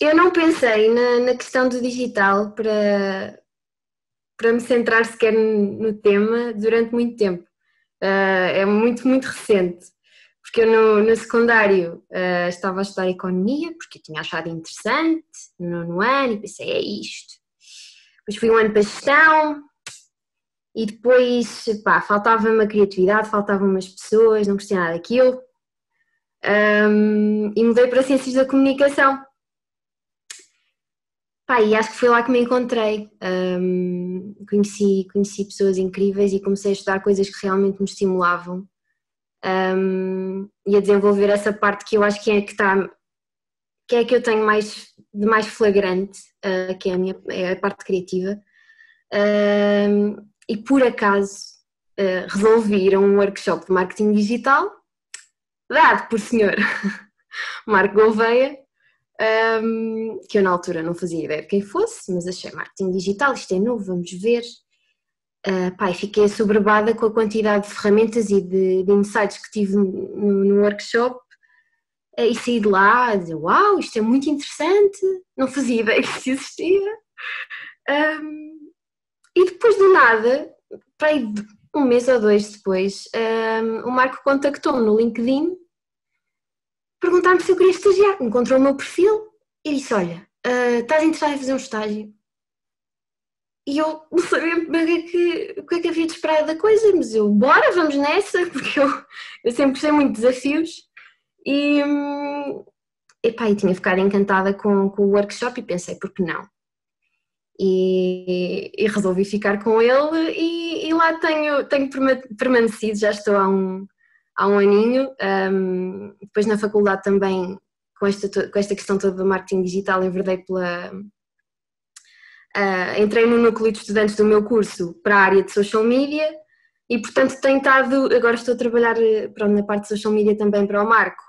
Eu não pensei na, na questão do digital para, para me centrar sequer no tema durante muito tempo. Ah, é muito, muito recente. Porque eu no, no secundário ah, estava a estudar economia, porque eu tinha achado interessante no nono ano e pensei, é isto. Depois fui um ano para gestão e depois, pá, faltava-me a criatividade, faltavam-me as pessoas, não gostei nada daquilo. Ahm, e mudei para Ciências da Comunicação. Pá, e acho que foi lá que me encontrei. Ahm, conheci, conheci pessoas incríveis e comecei a estudar coisas que realmente me estimulavam ahm, e a desenvolver essa parte que eu acho que é que está que é que eu tenho mais de mais flagrante, ah, que é a minha é a parte criativa. Ahm, e por acaso ah, resolvi ir a um workshop de marketing digital dado por senhor Marco Gouveia, um, que eu na altura não fazia ideia de quem fosse, mas achei marketing digital, isto é novo, vamos ver. Uh, pá, e fiquei assoberbada com a quantidade de ferramentas e de, de insights que tive no, no workshop uh, e saí de lá a dizer, uau, isto é muito interessante, não fazia ideia que isso existia. Um, e depois do nada, para um mês ou dois depois, um, o Marco contactou-me no LinkedIn perguntar-me se eu queria estagiar. Encontrou o meu perfil e disse: Olha, ah, estás interessado em fazer um estágio? E eu não sabia o que, é que, é que havia de esperar da coisa, mas eu, bora, vamos nessa, porque eu, eu sempre gostei muito de desafios. E, hum, epá, e tinha ficado encantada com, com o workshop e pensei, por que não? E, e resolvi ficar com ele e, e lá tenho, tenho perma- permanecido, já estou há um, há um aninho. Um, depois na faculdade também, com esta, com esta questão toda do marketing digital, enverdei pela. ah, entrei no núcleo de estudantes do meu curso para a área de social media e, portanto, tenho estado. Agora estou a trabalhar eh, pronto, na parte de social media também para o Marco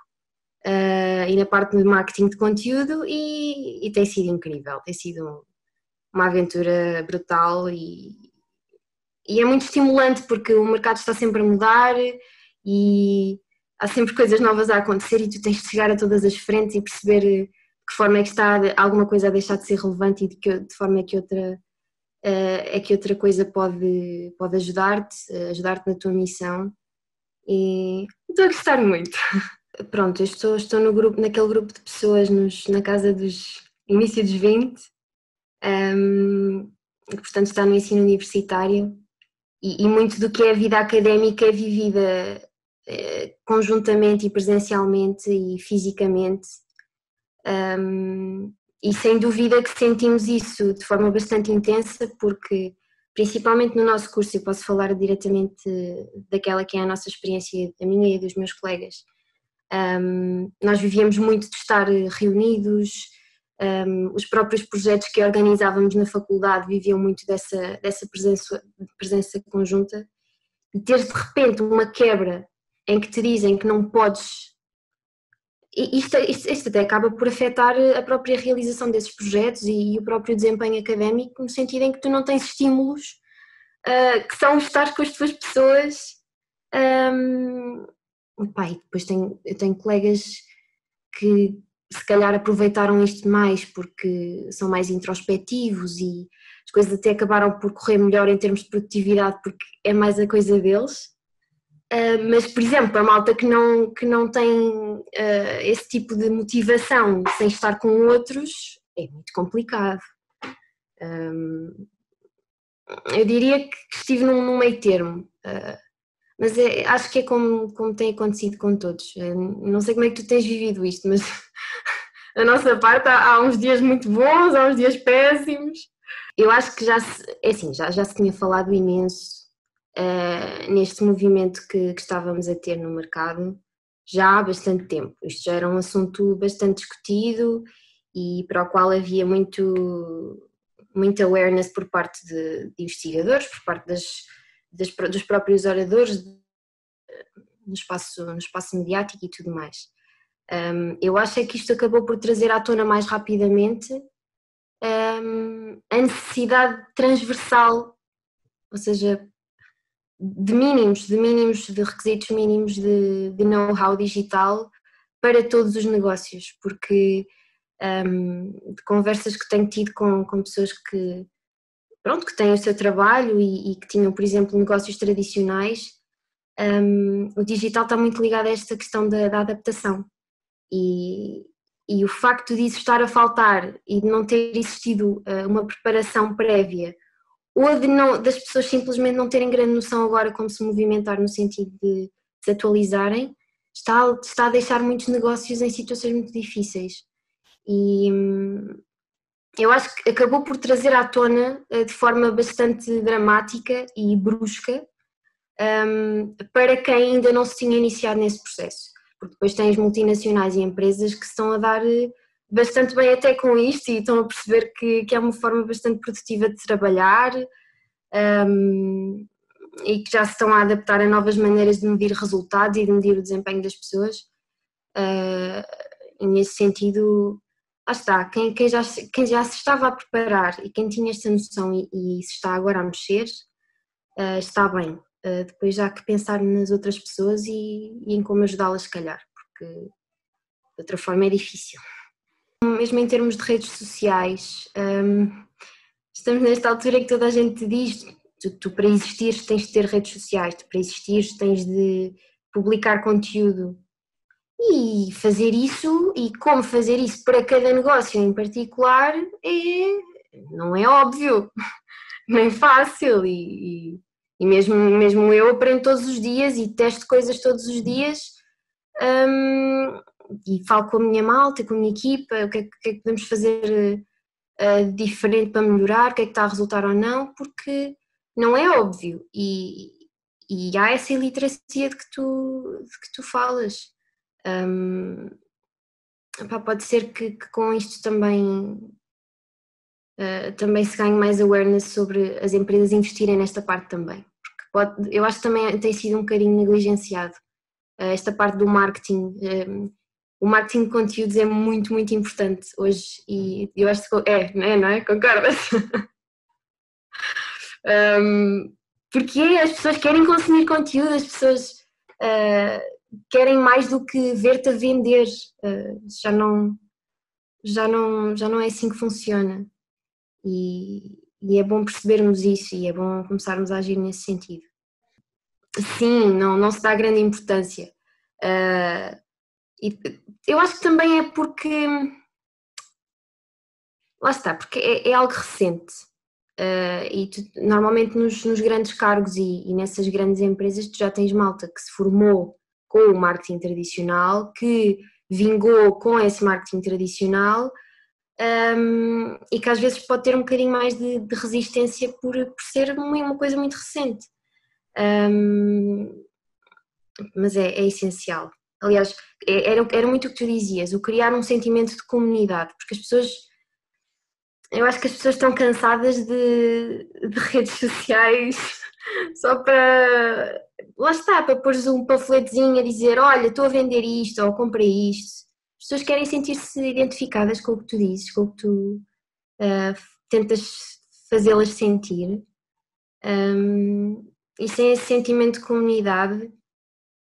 ah, e na parte de marketing de conteúdo e, e tem sido incrível. Tem sido um- uma aventura brutal e, e é muito estimulante porque o mercado está sempre a mudar e há sempre coisas novas a acontecer e tu tens de chegar a todas as frentes e perceber de que forma é que está alguma coisa a deixar de ser relevante e de que de forma é que outra eh, é que outra coisa pode, pode ajudar-te, eh, ajudar-te na tua missão e estou a gostar muito. Pronto, eu estou, estou no grupo, naquele grupo de pessoas nos, na casa dos início dos 20 um, que portanto está no ensino universitário e, e muito do que é a vida académica é vivida eh, conjuntamente e presencialmente e fisicamente. Um, e sem dúvida que sentimos isso de forma bastante intensa porque principalmente no nosso curso eu posso falar diretamente daquela que é a nossa experiência, a minha e dos meus colegas. Um, nós vivíamos muito de estar reunidos um, os próprios projetos que organizávamos na faculdade viviam muito dessa, dessa presença, presença conjunta. E teres de repente uma quebra em que te dizem que não podes isto, isto, isto até acaba por afetar a própria realização desses projetos e, e o próprio desempenho académico no sentido em que tu não tens estímulos uh, que são estar com as tuas pessoas um, e depois tenho, eu tenho colegas que se calhar aproveitaram isto mais porque são mais introspectivos e as coisas até acabaram por correr melhor em termos de produtividade porque é mais a coisa deles. Uh, mas, por exemplo, a malta que não, que não tem uh, esse tipo de motivação sem estar com outros é muito complicado. Um, eu diria que estive num, num meio termo, uh, mas é, acho que é como, como tem acontecido com todos. não sei como é que tu tens vivido isto, mas a nossa parte há, há uns dias muito bons, há uns dias péssimos. Eu acho que já se, é assim, já, já se tinha falado imenso uh, neste movimento que, que, estávamos a ter no mercado já há bastante tempo. Isto já era um assunto bastante discutido e para o qual havia muito, muita awareness por parte de, de investigadores, por parte das, das, dos próprios oradores no espaço, no espaço mediático e tudo mais. Um, eu acho é que isto acabou por trazer à tona mais rapidamente um, a necessidade transversal, ou seja, de mínimos, de mínimos, de requisitos mínimos de, de know-how digital para todos os negócios, porque um, de conversas que tenho tido com, com pessoas que, pronto, que têm o seu trabalho e, e que tinham, por exemplo, negócios tradicionais, um, o digital está muito ligado a esta questão da, da adaptação. E, e, o facto disso estar a faltar e de não ter existido uh, uma preparação prévia, ou de não, das pessoas simplesmente não terem grande noção agora como se movimentar no sentido de se atualizarem, está, está a deixar muitos negócios em situações muito difíceis. E hum, eu acho que acabou por trazer à tona uh, de forma bastante dramática e brusca um, para quem ainda não se tinha iniciado nesse processo. Porque depois tens multinacionais e empresas que estão a dar eh, bastante bem até com isto e estão a perceber que, que é uma forma bastante produtiva de trabalhar um, e que já se estão a adaptar a novas maneiras de medir resultados e de medir o desempenho das pessoas. Uh, e nesse sentido, lá está, quem, quem, já, quem já se estava a preparar e quem tinha esta noção e, e se está agora a mexer, uh, está bem. Uh, depois já que pensar nas outras pessoas e, e em como ajudá-las, se calhar, porque de outra forma é difícil. Mesmo em termos de redes sociais, um, estamos nesta altura que toda a gente diz: tu, tu para existir tens de ter redes sociais, tu para existir tens de publicar conteúdo. E fazer isso e como fazer isso para cada negócio em particular é, não é óbvio, nem fácil e, e e mesmo, mesmo eu aprendo todos os dias e testo coisas todos os dias um, e falo com a minha malta, com a minha equipa, o que é, que, é que podemos fazer uh, diferente para melhorar, o que é que está a resultar ou não, porque não é óbvio e, e há essa iliteracia de que tu, de que tu falas. Um, pode ser que, que, com isto também uh, também se ganhe mais awareness sobre as empresas investirem nesta parte também pode, eu acho que também tem sido um bocadinho negligenciado. Esta parte do marketing, o marketing de conteúdos é muito, muito importante hoje e eu acho que é, não é? Não é? Concordas? um, porque as pessoas querem consumir conteúdo, as pessoas uh, querem mais do que ver-te a vender. Uh, já não já não já não é assim que funciona. E, e é bom percebermos isso e é bom começarmos a agir nesse sentido. Sim, não, não se dá grande importância. Uh, e eu acho que também é porque. Lá está, porque é, é algo recente. Uh, e tu, normalmente nos, nos, grandes cargos e, e, nessas grandes empresas tu já tens malta que se formou com o marketing tradicional, que vingou com esse marketing tradicional um, e que às vezes pode ter um bocadinho mais de, de resistência por, por ser uma, coisa muito recente. Um, mas é, é, essencial. Aliás, é, era, era muito o que tu dizias, o criar um sentimento de comunidade, porque as pessoas. Eu acho que as pessoas estão cansadas de, de redes sociais só para. Lá está, para pôr um panfletozinho a dizer: Olha, estou a vender isto ou comprei isto as pessoas querem sentir-se identificadas com o que tu dizes, com o que tu uh, tentas fazê-las sentir. Um, e sem esse sentimento de comunidade,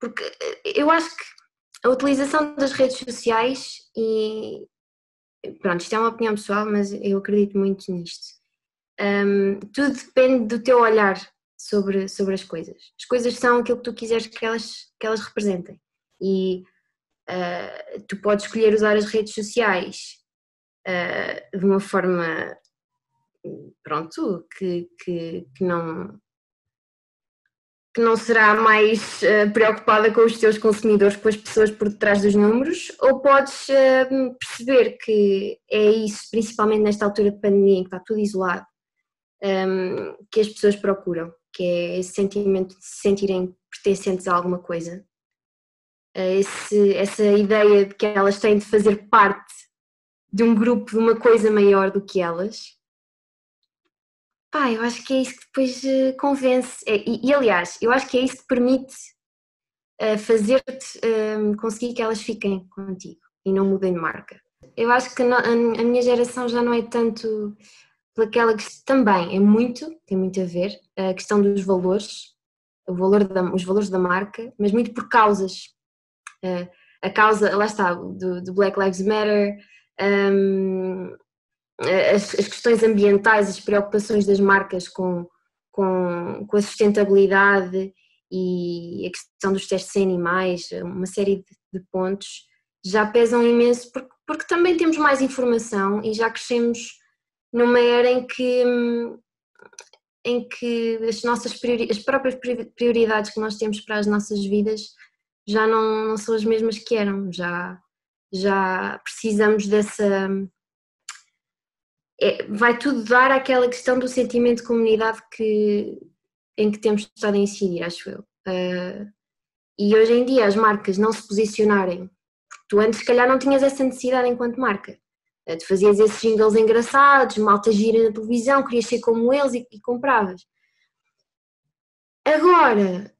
porque eu acho que a utilização das redes sociais e pronto, isto é uma opinião pessoal, mas eu acredito muito nisto. Um, tudo depende do teu olhar sobre, sobre as coisas. As coisas são aquilo que tu quiseres que elas, que elas representem. E Uh, tu podes escolher usar as redes sociais uh, de uma forma, pronto, que, que, que, não que não será mais uh, preocupada com os teus consumidores, com as pessoas por detrás dos números, ou podes perceber que é isso, principalmente nesta altura de pandemia, em que está tudo isolado, um, que as pessoas procuram, que é esse sentimento de se sentirem pertencentes a alguma coisa. Eh, esse, essa ideia de que elas têm de fazer parte de um grupo, de uma coisa maior do que elas. Pá, eu acho que é isso que depois uh, convence. É, e, e, aliás, eu acho que é isso que permite uh, fazer-te uh, conseguir que elas fiquem contigo e não mudem de marca. Eu acho que a, minha geração já não é tanto pelaquela que também é muito, tem muito a ver, a questão dos valores, o valor da, os valores da marca, mas muito por causas. a causa, lá está, do, do Black Lives Matter, um, as, as, questões ambientais, as preocupações das marcas com, com, com a sustentabilidade e a questão dos testes em animais, uma série de, de pontos, já pesam imenso porque, porque também temos mais informação e já crescemos numa era em que em que as nossas as próprias prioridades que nós temos para as nossas vidas já não, não são as mesmas que eram, já já precisamos dessa. É, vai tudo dar àquela questão do sentimento de comunidade que, em que temos estado a incidir, acho eu. Uh, e hoje em dia as marcas não se posicionarem, porque tu antes se calhar não tinhas essa necessidade enquanto marca. Uh, tu fazias esses jingles engraçados, malta gira na televisão, querias ser como eles e, e compravas. Agora,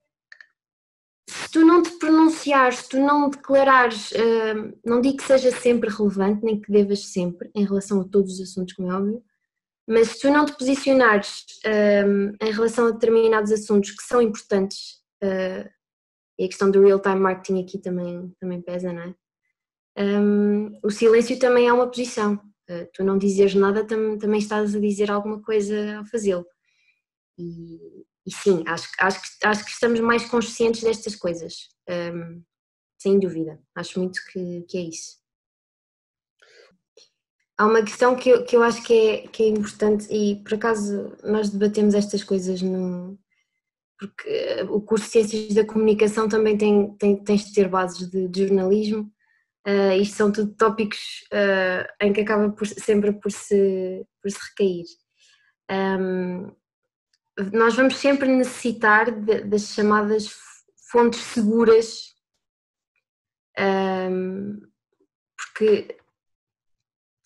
se tu não te pronunciares, se tu não declarares, uh, não digo que seja sempre relevante, nem que devas sempre, em relação a todos os assuntos, como é óbvio, mas se tu não te posicionares uh, em relação a determinados assuntos que são importantes, uh, e a questão do real-time marketing aqui também, também pesa, não é? Um, o silêncio também é uma posição. Uh, tu não dizeres nada tam, também estás a dizer alguma coisa ao fazê-lo. E, e sim, acho, acho, acho que estamos mais conscientes destas coisas, um, sem dúvida. Acho muito que, que é isso. Há uma questão que eu, que eu acho que é, que é importante, e por acaso nós debatemos estas coisas no. Porque o curso de Ciências da Comunicação também tem, tem, tens de ter bases de, de jornalismo. Uh, isto são tudo tópicos uh, em que acaba por, sempre por se, por se recair. Um, nós vamos sempre necessitar de, das chamadas fontes seguras, um, porque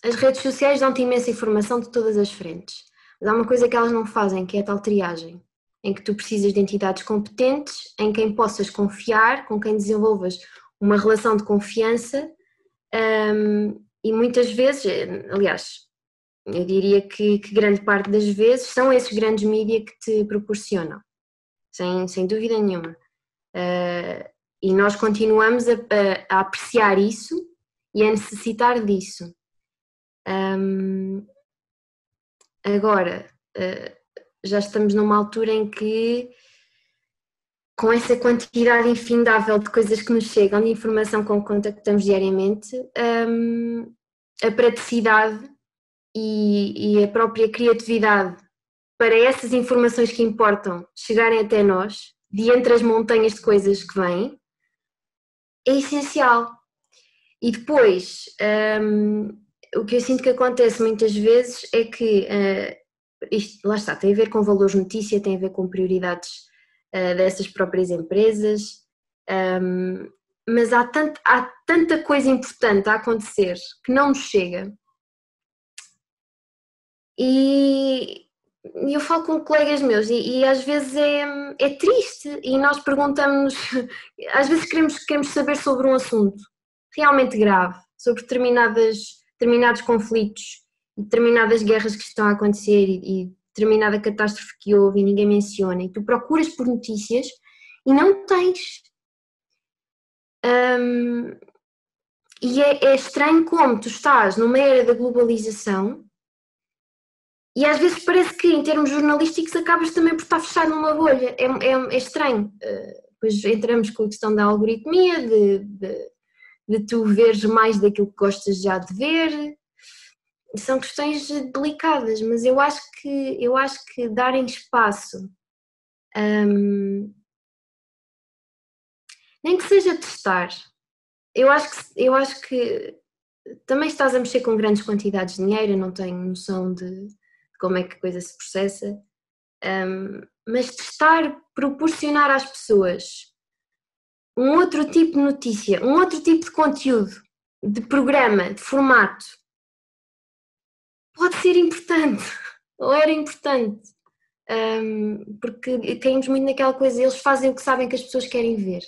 as redes sociais dão-te imensa informação de todas as frentes, mas há uma coisa que elas não fazem, que é a tal triagem, em que tu precisas de entidades competentes, em quem possas confiar, com quem desenvolvas uma relação de confiança um, e muitas vezes, aliás, eu diria que, que, grande parte das vezes são esses grandes mídias que te proporcionam, sem, sem dúvida nenhuma. Uh, e nós continuamos a, a, a, apreciar isso e a necessitar disso. Um, agora, uh, já estamos numa altura em que, com essa quantidade infindável de coisas que nos chegam, de informação com que contactamos diariamente, um, a praticidade e, e a própria criatividade para essas informações que importam chegarem até nós, de entre as montanhas de coisas que vêm, é essencial. E depois, um, o que eu sinto que acontece muitas vezes é que, uh, isto, lá está, tem a ver com valores notícia, tem a ver com prioridades uh, dessas próprias empresas, um, mas há, tanto, há tanta coisa importante a acontecer que não nos chega e eu falo com colegas meus e, e às vezes é, é, triste e nós perguntamos, às vezes queremos, queremos saber sobre um assunto realmente grave, sobre determinadas, determinados conflitos, determinadas guerras que estão a acontecer e, e determinada catástrofe que houve e ninguém menciona e tu procuras por notícias e não tens. Um, e é, é estranho como tu estás numa era da globalização e às vezes parece que, em termos jornalísticos, acabas também por estar fechado numa bolha. É, é, é estranho. Uh, depois entramos com a questão da algoritmia, de, de, de, tu veres mais daquilo que gostas já de ver. São questões delicadas, mas eu acho que, eu acho que darem espaço, um, nem que seja testar, eu acho que, eu acho que também estás a mexer com grandes quantidades de dinheiro, eu não tenho noção de como é que a coisa se processa, Um, mas testar, proporcionar às pessoas um outro tipo de notícia, um outro tipo de conteúdo, de programa, de formato, pode ser importante, ou era importante, um, porque caímos muito naquela coisa, eles fazem o que sabem que as pessoas querem ver.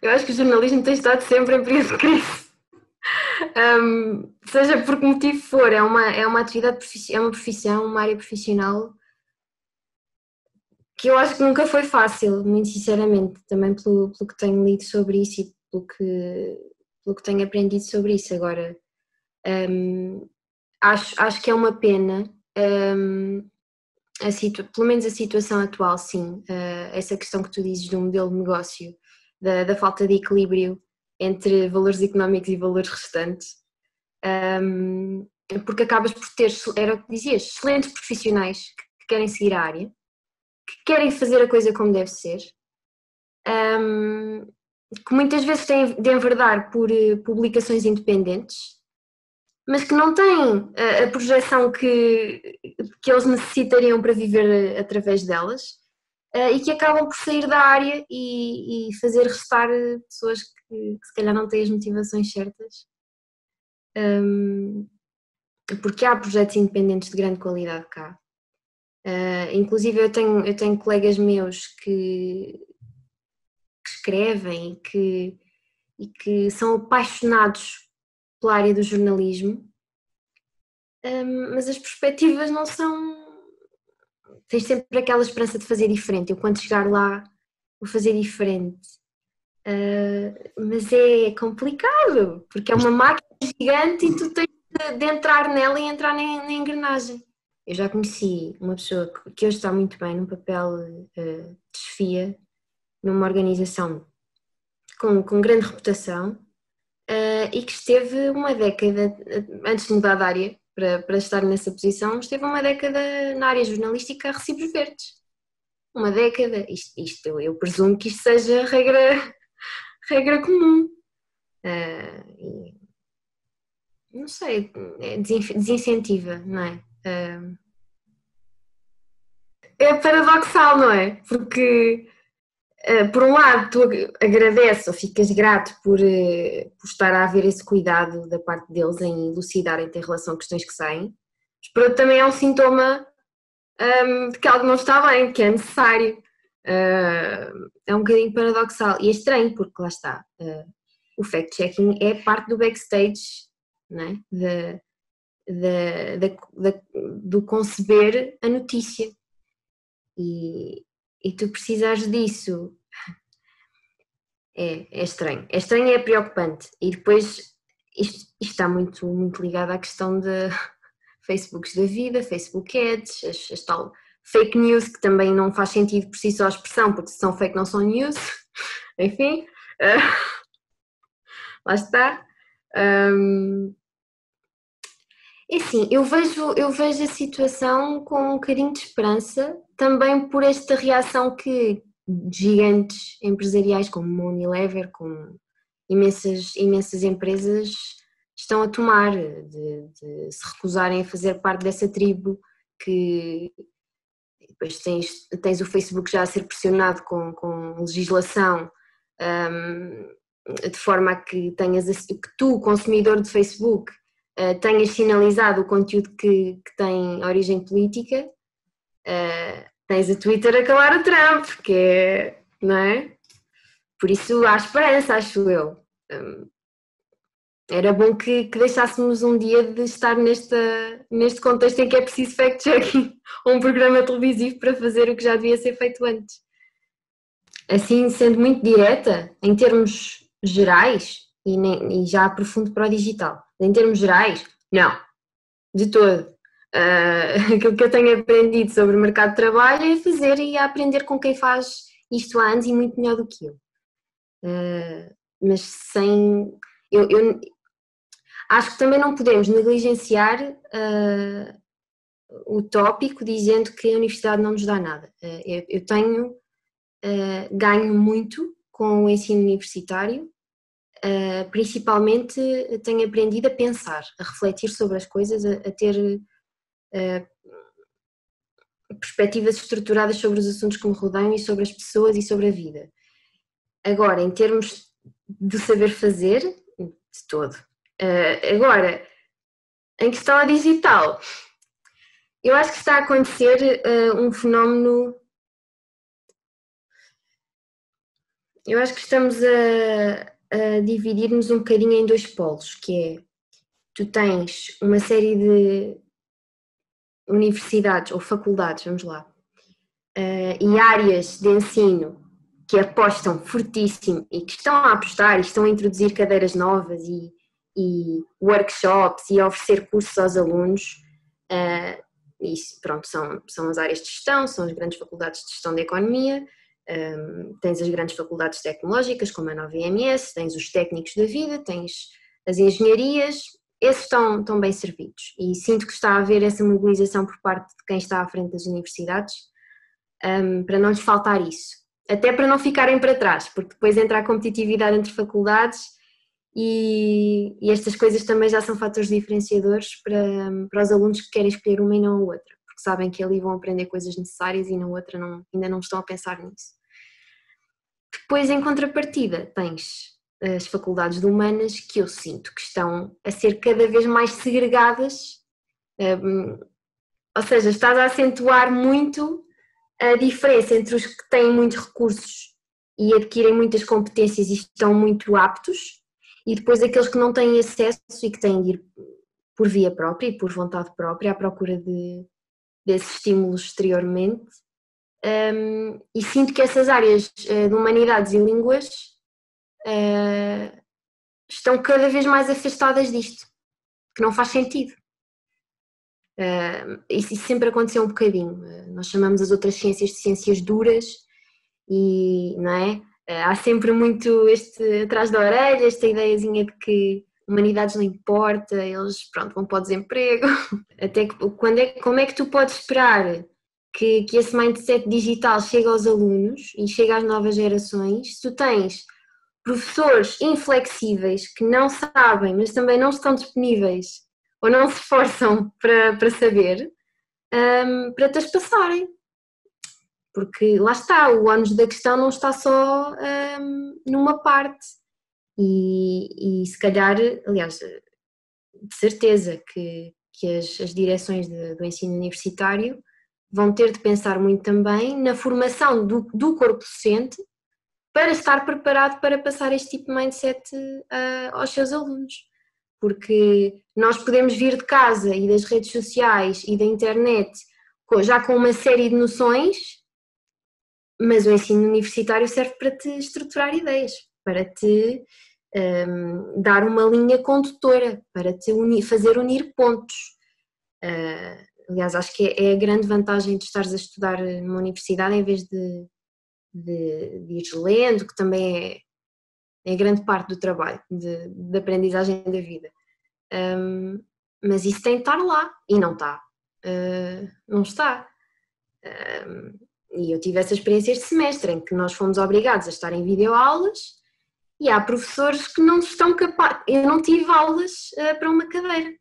Eu acho que o jornalismo tem estado sempre em período de crise. Um, seja por que motivo for, é uma, é uma atividade, é uma profissão, uma área profissional que eu acho que nunca foi fácil, muito sinceramente, também pelo, pelo que tenho lido sobre isso e pelo que, pelo que tenho aprendido sobre isso. Agora, um, acho, acho que é uma pena, um, a situ, pelo menos a situação atual, sim, uh, essa questão que tu dizes do modelo de negócio, da, da falta de equilíbrio entre valores económicos e valores restantes. Um, porque acabas por ter, era o que dizias, excelentes profissionais que querem seguir a área, que querem fazer a coisa como deve ser, um, que muitas vezes têm de enverdar por eh, publicações independentes, mas que não têm a, a projeção que, que eles necessitariam para viver através delas e que acabam por sair da área e, e fazer restar pessoas que, que, se calhar não têm as motivações certas. Um, porque há projetos independentes de grande qualidade cá. Uh, inclusive eu tenho, eu tenho colegas meus que, que escrevem e que, e que são apaixonados pela área do jornalismo, um, mas as perspectivas não são. Tens sempre aquela esperança de fazer diferente. Eu, quando chegar lá, vou fazer diferente. Uh, mas é complicado, porque é uma máquina gigante e tu tens de, de entrar nela e entrar na, na engrenagem. Eu já conheci uma pessoa que hoje está muito bem num papel uh, de chefia numa organização com, com grande reputação uh, e que esteve uma década, antes de mudar de área para, para estar nessa posição, esteve uma década na área jornalística a recibos verdes. Uma década, isto, isto eu, presumo que isto seja regra, regra comum. Uh, e, não sei, é desincentiva, não é? é paradoxal, não é? Porque, uh, por um lado, tu agradeces ou ficas grato por, uh, por estar a haver esse cuidado da parte deles em elucidarem-te em relação a questões que saem, mas outro também é um sintoma um, de que algo não está bem, que é necessário. Uh, é um bocadinho paradoxal e é estranho, porque lá está. o fact-checking é parte do backstage, é? Do conceber a notícia. E, e tu precisas disso. É, é estranho. É estranho e é preocupante. E depois isto, isto, está muito, muito ligado à questão de Facebooks da vida, Facebook Ads, as, as tal fake news, que também não faz sentido por si só a expressão, porque se são fake não são news. Enfim, uh, lá está. Um, é assim, eu vejo, eu vejo a situação com um bocadinho de esperança, também por esta reação que gigantes empresariais como Unilever, como imensas, imensas empresas estão a tomar, de, de, se recusarem a fazer parte dessa tribo que depois tens, tens o Facebook já a ser pressionado com, com legislação um, de forma a que tenhas que tu, consumidor de Facebook, uh, tenhas sinalizado o conteúdo que, que tem origem política, uh, tens a Twitter a calar o Trump, que é, não é? Por isso há esperança, acho eu. Um, era bom que, que, deixássemos um dia de estar nesta, neste contexto em que é preciso fact-checking ou um programa televisivo para fazer o que já devia ser feito antes. Assim, sendo muito direta, em termos gerais, e, nem, e já aprofundo para o digital, em termos gerais, não, de todo. Uh, aquilo que eu tenho aprendido sobre o mercado de trabalho é fazer e aprender com quem faz isto há anos e muito melhor do que eu. Uh, mas sem. Eu, eu, acho que também não podemos negligenciar uh, o tópico dizendo que a universidade não nos dá nada. Eu, eu, tenho ganho muito com o ensino universitário Uh, principalmente tenho aprendido a pensar, a refletir sobre as coisas, a, a ter uh, perspectivas estruturadas sobre os assuntos que me rodeiam e sobre as pessoas e sobre a vida. Agora, em termos de saber fazer, de todo. Uh, agora, em questão a digital, eu acho que está a acontecer um fenómeno. Eu acho que estamos a, a dividir-nos um bocadinho em dois polos, que é tu tens uma série de universidades ou faculdades, vamos lá, uh, e áreas de ensino que apostam fortíssimo e que estão a apostar e estão a introduzir cadeiras novas e, e workshops e a oferecer cursos aos alunos. Uh, isso, pronto, são, são as áreas de gestão, são as grandes faculdades de gestão da economia, um, tens as grandes faculdades tecnológicas, como a nova IMS, tens os técnicos da vida, tens as engenharias, esses estão, estão bem servidos e sinto que está a haver essa mobilização por parte de quem está à frente das universidades um, para não lhes faltar isso. Até para não ficarem para trás, porque depois entra a competitividade entre faculdades e, e estas coisas também já são fatores diferenciadores para, para os alunos que querem escolher uma e não a outra, porque sabem que ali vão aprender coisas necessárias e na outra não, ainda não estão a pensar nisso. Depois, em contrapartida, tens as faculdades de humanas que eu sinto que estão a ser cada vez mais segregadas, um, ou seja, estás a acentuar muito a diferença entre os que têm muitos recursos e adquirem muitas competências e estão muito aptos, e depois aqueles que não têm acesso e que têm de ir por via própria e por vontade própria à procura de, desses estímulos exteriormente. Um, e sinto que essas áreas uh, de humanidades e línguas uh, estão cada vez mais afastadas disto, que não faz sentido. Uh, isso, isso, sempre aconteceu um bocadinho. Uh, nós chamamos as outras ciências de ciências duras e, não é? Há sempre muito este atrás da orelha, esta ideiazinha de que humanidades não importa, eles pronto, vão para o desemprego. Até que, quando é, como é que tu podes esperar que, que esse mindset digital chegue aos alunos e chegue às novas gerações se tu tens professores inflexíveis que não sabem, mas também não estão disponíveis ou não se esforçam para, para saber, um, para te as passarem. Porque lá está, o ônus da questão não está só um, numa parte. E, e se calhar, aliás, de certeza que, que as, as direções de, do ensino universitário vão ter de pensar muito também na formação do, do corpo docente para estar preparado para passar este tipo de mindset uh, aos seus alunos. Porque nós podemos vir de casa e das redes sociais e da internet já com uma série de noções, mas o ensino universitário serve para te estruturar ideias, para te um, dar uma linha condutora, para te unir, fazer unir pontos. Uh, aliás, acho que é, é a grande vantagem de estares a estudar numa universidade em vez de de, de ir lendo, que também é, é grande parte do trabalho, de, de aprendizagem da vida. Um, mas isso tem de estar lá e não está. Uh, não está. Um, e eu tive essa experiência este semestre em que nós fomos obrigados a estar em videoaulas e há professores que não estão capazes. Eu não tive aulas uh, para uma cadeira,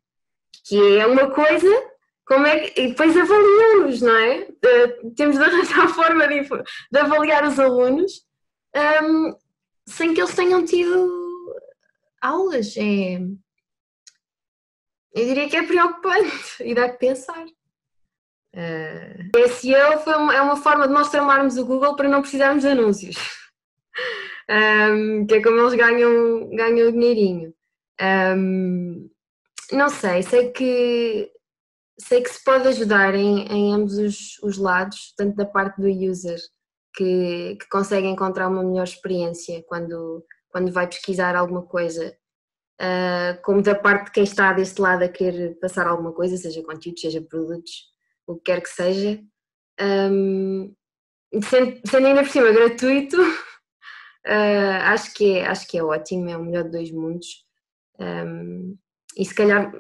que é uma coisa como é que, e depois avaliamos, não é? Uh, temos de arranjar forma de, de, avaliar os alunos um, sem que eles tenham tido aulas. É, eu diria que é preocupante e dá que pensar. Uh, SEO foi uma, é uma forma de nós tramarmos o Google para não precisarmos de anúncios. Um, que é como eles ganham, ganham o dinheirinho. Um, não sei, sei que sei que se pode ajudar em, em ambos os, os, lados, tanto da parte do user, que, que, consegue encontrar uma melhor experiência quando, quando vai pesquisar alguma coisa, uh, como da parte de quem está deste lado a querer passar alguma coisa, seja conteúdo, seja produtos, o que quer que seja. Um, sendo, sendo ainda por cima gratuito, uh, acho, que é, acho que é ótimo, é o melhor de dois mundos. Um, e se calhar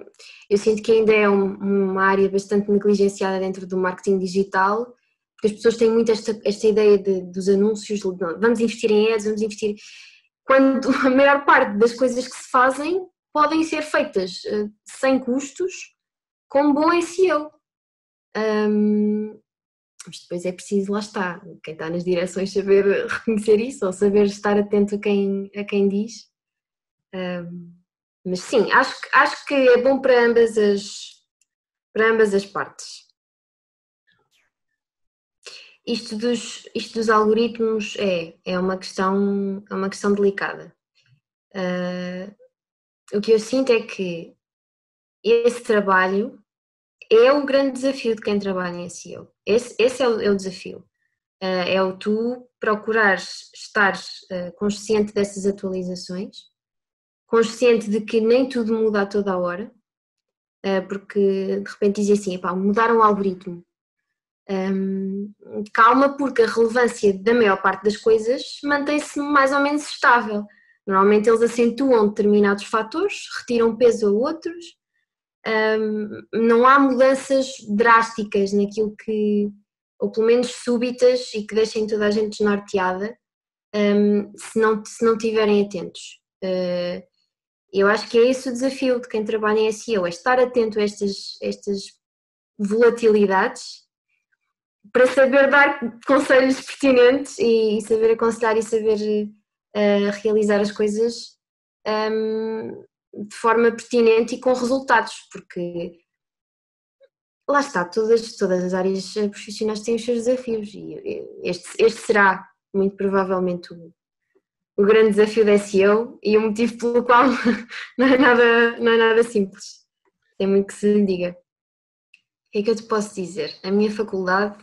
eu sinto que ainda é um, uma área bastante negligenciada dentro do marketing digital, porque as pessoas têm muito esta, esta ideia de, dos anúncios, de, vamos investir em ads, vamos investir. Quando a maior parte das coisas que se fazem podem ser feitas uh, sem custos, com bom SEO. Um, Mas depois é preciso, lá está, quem está nas direções saber reconhecer isso ou saber estar atento a quem, a quem diz. Um, mas sim, acho, acho que é bom para ambas as, para ambas as partes. Isto dos, isto dos algoritmos é, é, uma questão, é uma questão delicada. Uh, o que eu sinto é que esse trabalho é o grande desafio de quem trabalha em SEO. Esse, esse é, o, é, o, desafio. Uh, é o tu procurares estar uh, consciente dessas atualizações, consciente de que nem tudo muda a toda a hora, uh, porque de repente dizem assim, epá, mudaram o algoritmo. Um, calma, porque a relevância da maior parte das coisas mantém-se mais ou menos estável. Normalmente eles acentuam determinados fatores, retiram peso a outros, não há mudanças drásticas naquilo que, ou pelo menos súbitas e que deixem toda a gente desnorteada, um, se, não, se não estiverem atentos. Uh, eu acho que é esse o desafio de quem trabalha em SEO, é estar atento a estas, estas volatilidades para saber dar conselhos pertinentes e, saber aconselhar e saber uh, realizar as coisas um, de forma pertinente e com resultados, porque lá está, todas, todas as áreas profissionais têm os seus desafios e este, este será muito provavelmente o, o grande desafio da SEO e o motivo pelo qual não é nada, não é nada simples. Tem muito que se lhe diga. O que é que eu te posso dizer? A minha faculdade,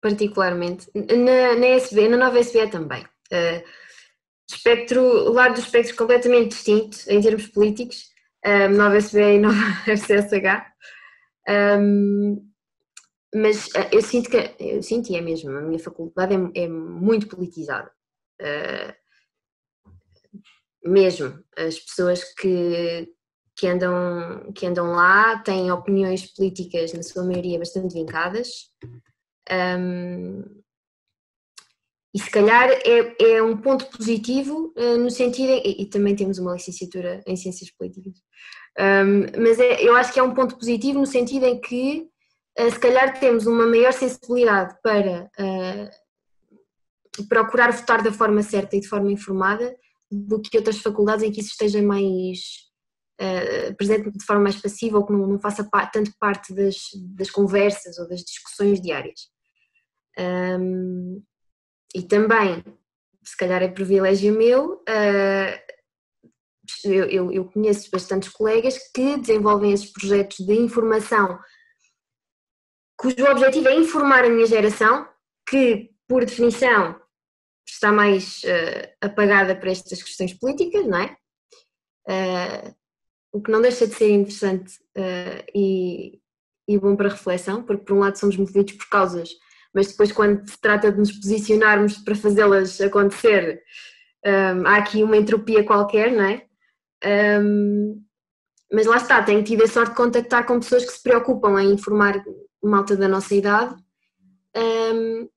particularmente, na, na SB, na nova SBE também. Uh, espectro, lado do espectro completamente distinto em termos políticos, um, nova SBE e nova FCSH. Um, mas uh, eu sinto que, eu sinto e é mesmo, a minha faculdade é, é muito politizada. Uh, mesmo, as pessoas que, que, andam, que andam lá têm opiniões políticas, na sua maioria, bastante vincadas. Um, e se calhar é, é um ponto positivo uh, no sentido, e, e, também temos uma licenciatura em Ciências Políticas, um, mas é, eu acho que é um ponto positivo no sentido em que uh, se calhar temos uma maior sensibilidade para uh, procurar votar da forma certa e de forma informada do que outras faculdades em que isso esteja mais presente de forma mais passiva ou que não, não faça pa tanto parte das, das conversas ou das discussões diárias. Um, e também, se calhar é privilégio meu, uh, eu, eu, eu, conheço bastantes colegas que desenvolvem esses projetos de informação cujo objetivo é informar a minha geração, que por definição está mais uh, apagada para estas questões políticas, não é? Uh, o que não deixa de ser interessante e, e bom para reflexão, porque por um lado somos movidos por causas mas depois quando se trata de nos posicionarmos para fazê-las acontecer, um, há aqui uma entropia qualquer, não é? Um, mas lá está, tenho tido a sorte de contactar com pessoas que se preocupam em informar malta da nossa idade um,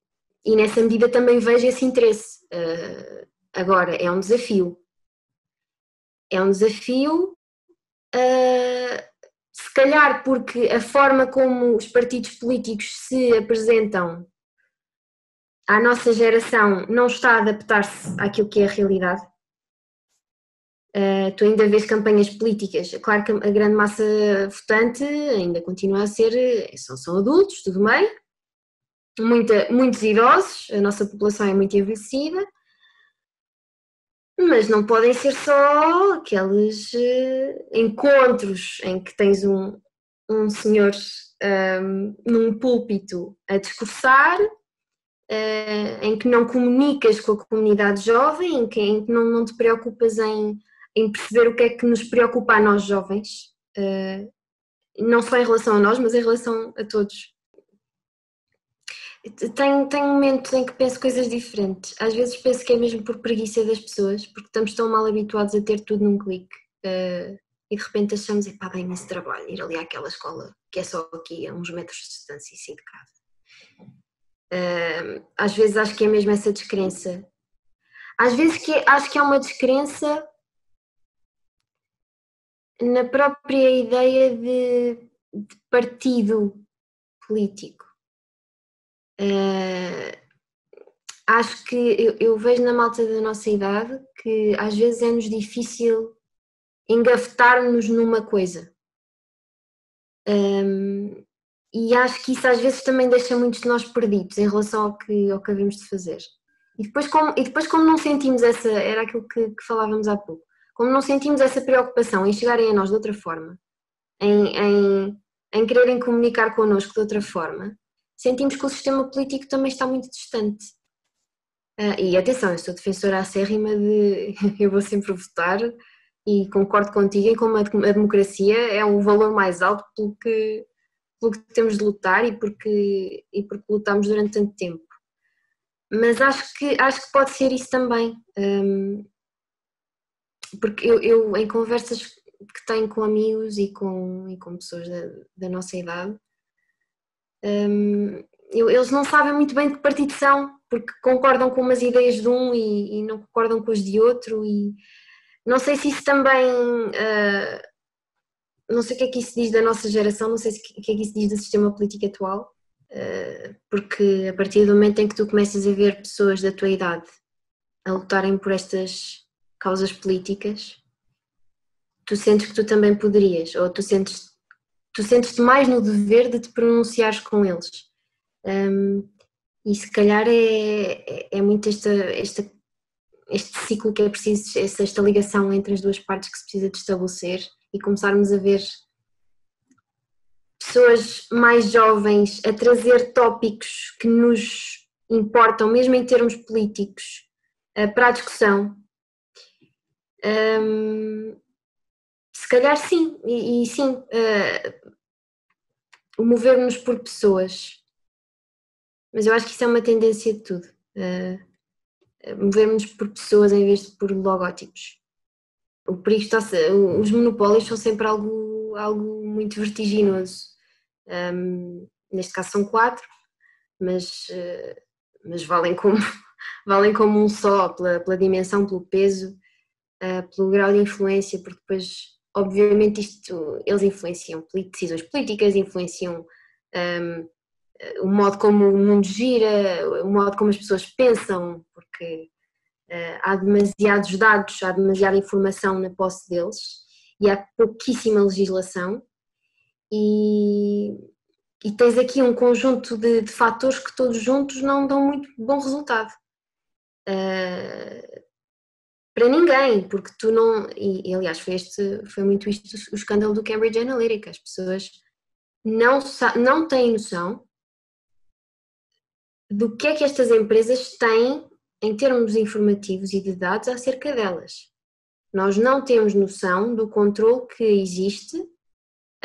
e nessa medida também vejo esse interesse. Uh, agora, é um desafio. É um desafio uh, se calhar porque a forma como os partidos políticos se apresentam à nossa geração não está a adaptar-se àquilo que é a realidade. Uh, tu ainda vês campanhas políticas, claro que a grande massa votante ainda continua a ser, são, são adultos, tudo bem, Muita, muitos idosos, a nossa população é muito envelhecida, mas não podem ser só aqueles uh, encontros em que tens um, um senhor um, ehm, num púlpito a discursar, uh, em que não comunicas com a comunidade jovem, em que, em que não, não, te preocupas em, em, perceber o que é que nos preocupa a nós jovens, uh, não só em relação a nós, mas em relação a todos. Tenho, tenho momentos em que penso coisas diferentes. Às vezes penso que é mesmo por preguiça das pessoas, porque estamos tão mal habituados a ter tudo num clique. Uh, e de repente achamos, epá, dá imenso trabalho ir ali àquela escola que é só aqui a uns metros de distância e sair de casa. Uh, às vezes acho que é mesmo essa descrença. Às vezes que acho que é uma descrença na própria ideia de, de partido político Uh, acho que eu, eu, vejo na malta da nossa idade que às vezes é-nos difícil engafetar-nos numa coisa. Um, e acho que isso às vezes também deixa muitos de nós perdidos em relação ao que, ao que de fazer. E depois, como, e depois, como não sentimos essa, era aquilo que, que falávamos há pouco, como não sentimos essa preocupação em chegarem a nós de outra forma, em, em, em quererem comunicar connosco de outra forma, sentimos que o sistema político também está muito distante. Uh, e atenção, eu sou defensora acérrima de eu vou sempre votar e concordo contigo em como a, a democracia é o valor mais alto pelo que, pelo que temos de lutar e porque, e porque lutamos durante tanto tempo. Mas acho que, acho que pode ser isso também. Um, porque eu, eu, em conversas que tenho com amigos e com, e com pessoas da, da nossa idade, um, eles não sabem muito bem de que partido são, porque concordam com umas ideias de um e, e não concordam com as de outro, e não sei se isso também. Uh, não sei o que é que isso diz da nossa geração, não sei o que é que isso diz do sistema político atual, uh, porque a partir do momento em que tu começas a ver pessoas da tua idade a lutarem por estas causas políticas, tu sentes que tu também poderias, ou tu sentes tu sentes-te mais no dever de te pronunciares com eles. Um, e se calhar é, é, é muito esta, esta, este ciclo que é preciso, esta, esta ligação entre as duas partes que se precisa de estabelecer e começarmos a ver pessoas mais jovens a trazer tópicos que nos importam, mesmo em termos políticos, uh, para a discussão. Um, se calhar sim, e, e sim, uh, mover-nos por pessoas. Mas eu acho que isso é uma tendência de tudo. Uh, mover-nos por pessoas em vez de por logótipos. O perigo está, os monopólios são sempre algo, algo muito vertiginoso. Um, neste caso são quatro, mas, uh, mas valem, como, valem como um só, pela, pela dimensão, pelo peso, uh, pelo grau de influência, porque depois obviamente isto, eles influenciam decisões políticas, influenciam um, o modo como o mundo gira, o modo como as pessoas pensam, porque uh, há demasiados dados, há demasiada informação na posse deles e há pouquíssima legislação e, e tens aqui um conjunto de, de fatores que todos juntos não dão muito bom resultado. Uh, para ninguém, porque tu não. E, aliás, foi, este, foi muito isto o escândalo do Cambridge Analytica. As pessoas não, não têm noção do que é que estas empresas têm em termos informativos e de dados acerca delas. Nós não temos noção do controle que existe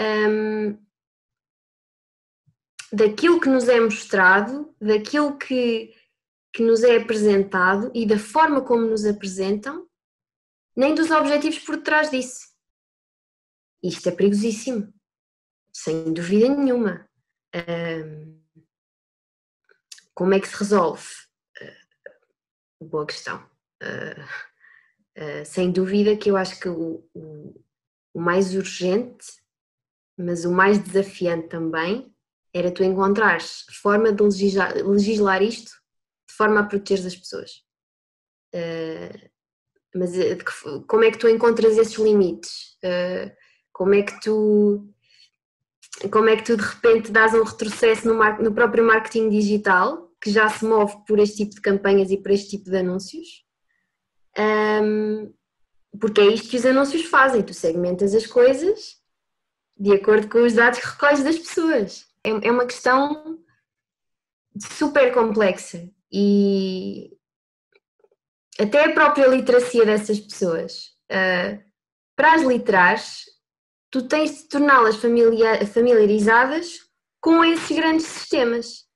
um, daquilo que nos é mostrado, daquilo que que nos é apresentado e da forma como nos apresentam, nem dos objetivos por trás disso. Isto é perigosíssimo, sem dúvida nenhuma. Um, como é que se resolve? Uh, boa questão. Uh, uh, sem dúvida que eu acho que o, mais urgente, mas o mais desafiante também, era tu encontrares forma de legislar isto de forma a proteger as pessoas. Uh, mas eh, como é que tu encontras esses limites? Uh, como é que tu como é que tu de repente dás um retrocesso no, mar, no próprio marketing digital, que já se move por este tipo de campanhas e por este tipo de anúncios? Um, porque é isto que os anúncios fazem, tu segmentas as coisas de acordo com os dados que recolhes das pessoas. É, é uma questão super complexa e até a própria literacia dessas pessoas. Uh, para as literares, tu tens de torná-las familiarizadas com esses grandes sistemas.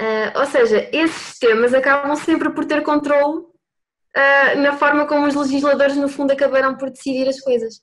Uh, ou seja, esses sistemas acabam sempre por ter controle uh, na forma como os legisladores, no fundo, acabarão por decidir as coisas.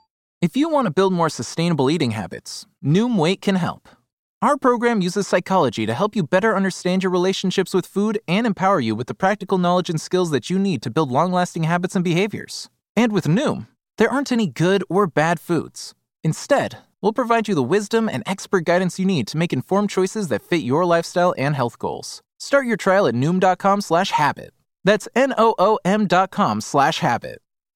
If you want to build more sustainable eating habits, Noom Weight can help. Our program uses psychology to help you better understand your relationships with food and empower you with the practical knowledge and skills that you need to build long lasting habits and behaviors. And with Noom, there aren't any good or bad foods. Instead, we'll provide you the wisdom and expert guidance you need to make informed choices that fit your lifestyle and health goals. Start your trial at Noom.com slash habit. That's N O O M dot com slash habit.